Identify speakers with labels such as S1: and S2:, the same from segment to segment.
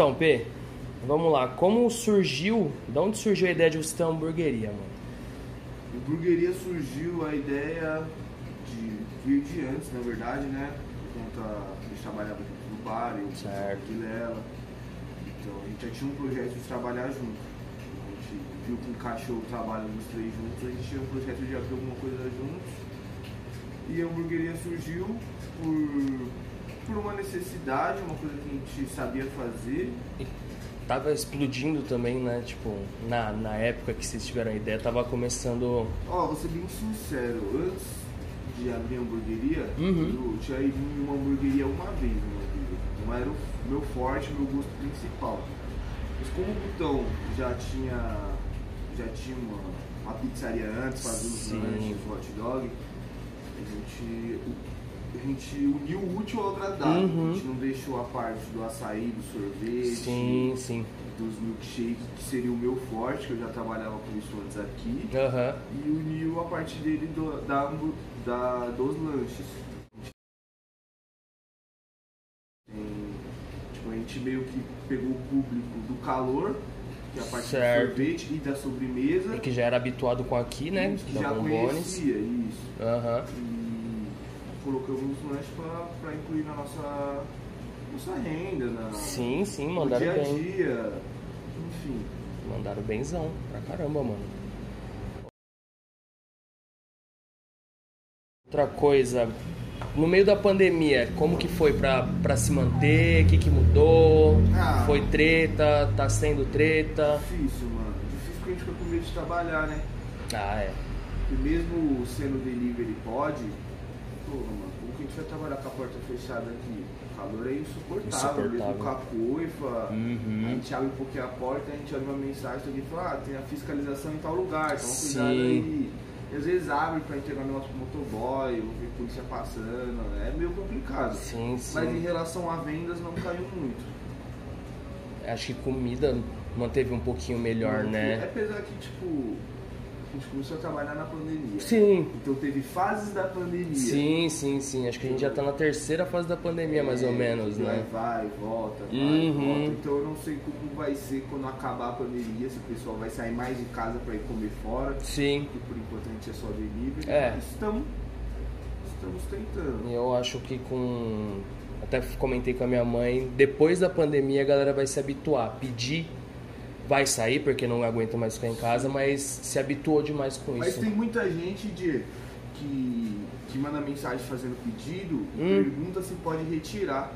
S1: Então, P, vamos lá. Como surgiu, de onde surgiu a ideia de você ter uma hamburgueria, mano?
S2: O Burgueria surgiu a ideia de vir de antes, na verdade, né? Por conta a gente trabalhava no bar, eu
S1: Certo.
S2: com Lela. Então a gente já tinha um projeto de trabalhar junto. A gente viu que encaixou o trabalho dos três juntos, a gente tinha um projeto de abrir alguma coisa juntos. E a hamburgueria surgiu por, por uma necessidade, uma coisa que a gente sabia fazer.
S1: Tava explodindo também, né? Tipo, na, na época que vocês tiveram a ideia, tava começando.
S2: Ó, vou ser bem sincero, antes de abrir a hamburgueria,
S1: Uhum.
S2: eu tinha ido em uma hamburgueria uma vez na vida. Não era o meu forte, meu gosto principal. Mas como o Butão já tinha, já tinha uma, uma pizzaria antes, fazia os lanches, hot dog, a gente, a gente uniu o útil ao agradável.
S1: Uhum.
S2: A gente não deixou a parte do açaí, do sorvete,
S1: Sim, sim.
S2: dos milkshakes, que seria o meu forte, que eu já trabalhava com isso antes aqui
S1: Aham.
S2: e uniu a parte dele do- da, da- dos lanches. Tipo, a gente meio que pegou o público do calor, que é a parte
S1: Certo.
S2: do sorvete e da sobremesa,
S1: E que já era habituado com aqui, né?
S2: que
S1: Da
S2: já
S1: Bombones.
S2: conhecia isso.
S1: Aham.
S2: E colocamos os lanches para incluir na nossa, nossa renda, na,
S1: Sim, sim,
S2: no
S1: mandaram
S2: dia a
S1: bem.
S2: dia, enfim.
S1: Mandaram benzão pra caramba, mano. Outra coisa, no meio da pandemia, como que foi pra, pra se manter? O que, que mudou?
S2: Ah.
S1: Foi treta? Tá sendo treta?
S2: Difícil, mano. Difícil porque a gente fica com medo de trabalhar, né?
S1: Ah, é.
S2: E mesmo sendo delivery pode, porra, mano, como que a gente vai trabalhar com a porta fechada aqui? O calor é insuportável, mesmo
S1: Insuportável.
S2: com a coifa.
S1: Uhum.
S2: A gente abre um pouquinho a porta, a gente olha uma mensagem alguém fala, ah, tem a fiscalização em tal lugar, toma
S1: Sim.
S2: cuidado aí. E às vezes abre pra entregar negócio pro motoboy, ou ver polícia passando, é meio complicado.
S1: Sim, sim.
S2: Mas em relação a vendas não caiu muito.
S1: Acho que comida manteve um pouquinho melhor,
S2: É
S1: né?
S2: apesar que, tipo, a gente começou a trabalhar na pandemia.
S1: Sim.
S2: Então teve fases da pandemia.
S1: Sim, sim, sim. Acho que a gente já tá na terceira fase da pandemia, mais ou
S2: É,
S1: menos, né?
S2: Vai, volta, vai,
S1: Uhum.
S2: volta. Então eu não sei como vai ser quando acabar a pandemia, se o pessoal vai sair mais de casa para ir comer fora,
S1: Sim.
S2: porque por enquanto a gente é só delivery.
S1: É.
S2: Estamos, estamos tentando.
S1: Eu acho que com. Até comentei com a minha mãe, depois da pandemia a galera vai se habituar. Pedir vai sair porque não aguenta mais ficar em casa, mas se habituou demais com
S2: Mas
S1: isso.
S2: tem muita gente de, que, que manda mensagem fazendo pedido e
S1: Hum.
S2: pergunta se pode retirar.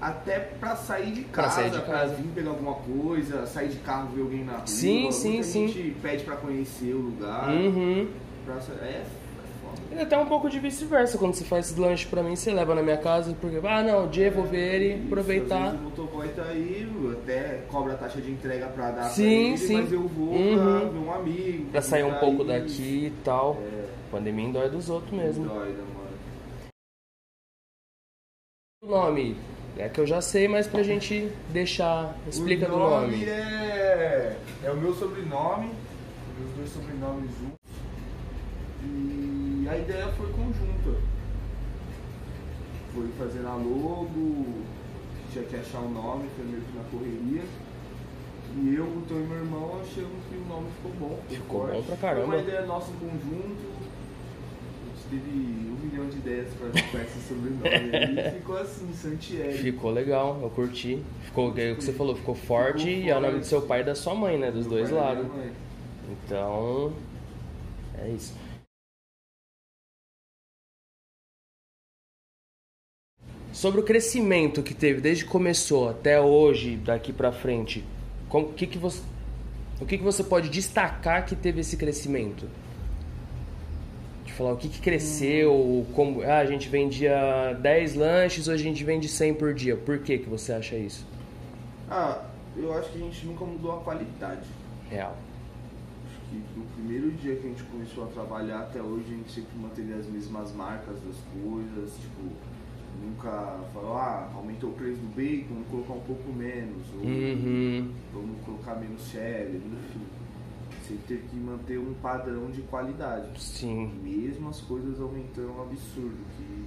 S2: Até pra sair de
S1: Pra
S2: casa,
S1: sair de
S2: pra
S1: casa.
S2: vir pegar alguma coisa, sair de carro, ver alguém na rua.
S1: Sim, sim,
S2: Muita
S1: sim.
S2: gente pede pra conhecer o lugar.
S1: Uhum.
S2: Pra, é.
S1: E até um pouco de vice-versa. Quando você faz esse lanche pra mim, você leva na minha casa, porque, ah, não, o dia vou ver ele, aproveitar.
S2: o motoboy tá aí, até cobra a taxa de entrega pra dar
S1: Sim,
S2: pra ele,
S1: sim.
S2: mas eu vou
S1: Uhum.
S2: pra ver um amigo.
S1: Pra sair um pouco daqui e tal.
S2: É,
S1: Pandemia dói dos outros mesmo.
S2: dói, né, mano?
S1: O nome é que eu já sei, mas pra gente deixar. Explica
S2: o
S1: do nome.
S2: É, é o meu sobrenome, meus dois sobrenomes juntos. E a ideia foi conjunta. Foi fazer a logo, tinha que achar o nome, foi meio que na correria. E eu, o Tom e meu irmão achamos que o nome ficou bom.
S1: Ficou
S2: forte.
S1: bom pra caramba.
S2: Foi uma ideia nossa em conjunto. A gente teve um milhão de ideias pra, pra esse sobrenome. e ficou assim, Santieri.
S1: Ficou legal, eu curti. Ficou, é o que você falou, ficou forte
S2: Ficou
S1: e é o nome do seu pai e da sua mãe, né? Dos
S2: Meu
S1: dois lados. Então, é isso. Sobre o crescimento que teve desde que começou até hoje, daqui pra frente, como, que que você, o que, que você pode destacar que teve esse crescimento? De falar o que, que cresceu, como ah, a gente vendia 10 lanches, hoje a gente vende 100 por dia. Por que, que você acha isso?
S2: Ah, eu acho que a gente nunca mudou a qualidade.
S1: Real.
S2: Acho que do primeiro dia que a gente começou a trabalhar até hoje, a gente sempre manteve as mesmas marcas das coisas, tipo, nunca falou, ah, aumentou o preço do bacon, vamos colocar um pouco menos, ou
S1: Uhum.
S2: vamos colocar menos cheddar, enfim. Você teve que manter um padrão de qualidade.
S1: Sim.
S2: Mesmo as coisas aumentando um absurdo, que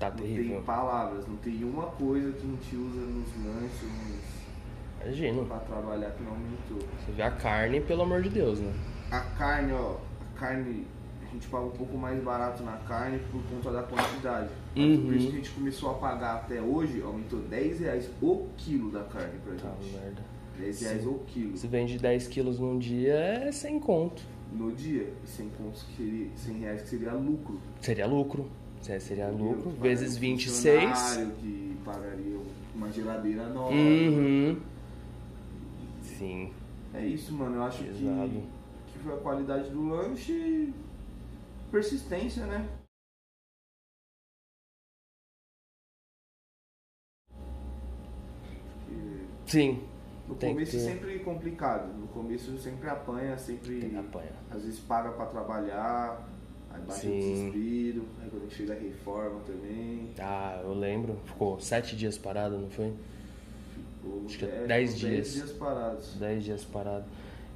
S1: Tá
S2: não
S1: terrível.
S2: tem palavras, não tem uma coisa que a gente usa nos lanches, nos-
S1: Imagino.
S2: pra trabalhar que não aumentou.
S1: Você vê a carne, pelo amor de Deus, né?
S2: A carne, ó, a carne, a gente paga um pouco mais barato na carne por conta da quantidade. Mas
S1: Uhum.
S2: Por isso que a gente começou a pagar até hoje, aumentou 10 reais o quilo da carne pra
S1: Tá,
S2: gente.
S1: merda.
S2: 10 reais o quilo
S1: Se vende 10 quilos num dia, é sem conto.
S2: no dia. 100 contos que seria, 100 reais que seria lucro.
S1: Seria lucro. É, Seria lucro.
S2: Entendeu?
S1: Vezes
S2: Pagaria um
S1: 26.
S2: funcionário Que pagaria uma geladeira nova.
S1: Uhum. Sim.
S2: É isso, mano. Eu acho que, que foi a qualidade do lanche e persistência, né?
S1: Sim.
S2: No
S1: Tem
S2: começo é
S1: ter.
S2: sempre complicado. No começo sempre apanha, sempre.
S1: Tem que apanhar.
S2: Às vezes paga pra trabalhar, aí baixa o desespero, aí quando chega a reforma também.
S1: Ah, eu lembro. Ficou sete dias parado, não foi?
S2: Ficou
S1: Acho que é
S2: dez-
S1: dez
S2: uns
S1: dias.
S2: dias parados.
S1: 10 dias parado.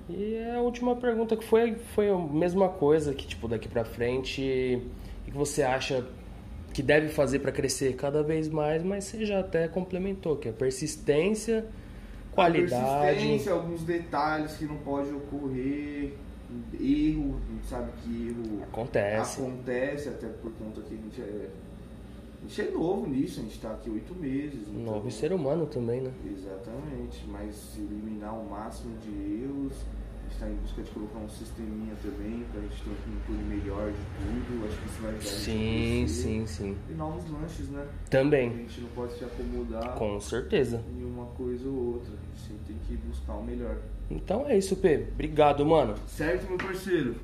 S1: E a última pergunta que foi, foi a mesma coisa, que tipo, daqui pra frente, o que você acha que deve fazer pra crescer cada vez mais, mas você já até complementou, que é persistência, qualidade.
S2: Persistência, alguns detalhes que não pode ocorrer, erro, a gente sabe que erro
S1: Acontece.
S2: acontece, até por conta que a gente é, a gente é novo nisso, a gente tá aqui oito meses. então-
S1: Novo ser humano também, né?
S2: Exatamente, mas eliminar o máximo de erros. A gente está em busca de colocar um sisteminha também para a gente ter um controle melhor de tudo. Acho que isso vai ajudar a gente a
S1: Sim, sim, sim.
S2: E novos lanches, né? A
S1: Também,
S2: gente não pode se acomodar
S1: com certeza.
S2: em uma coisa ou outra. A gente tem que buscar o melhor.
S1: Então é isso, P. Obrigado, mano.
S2: Certo, meu parceiro?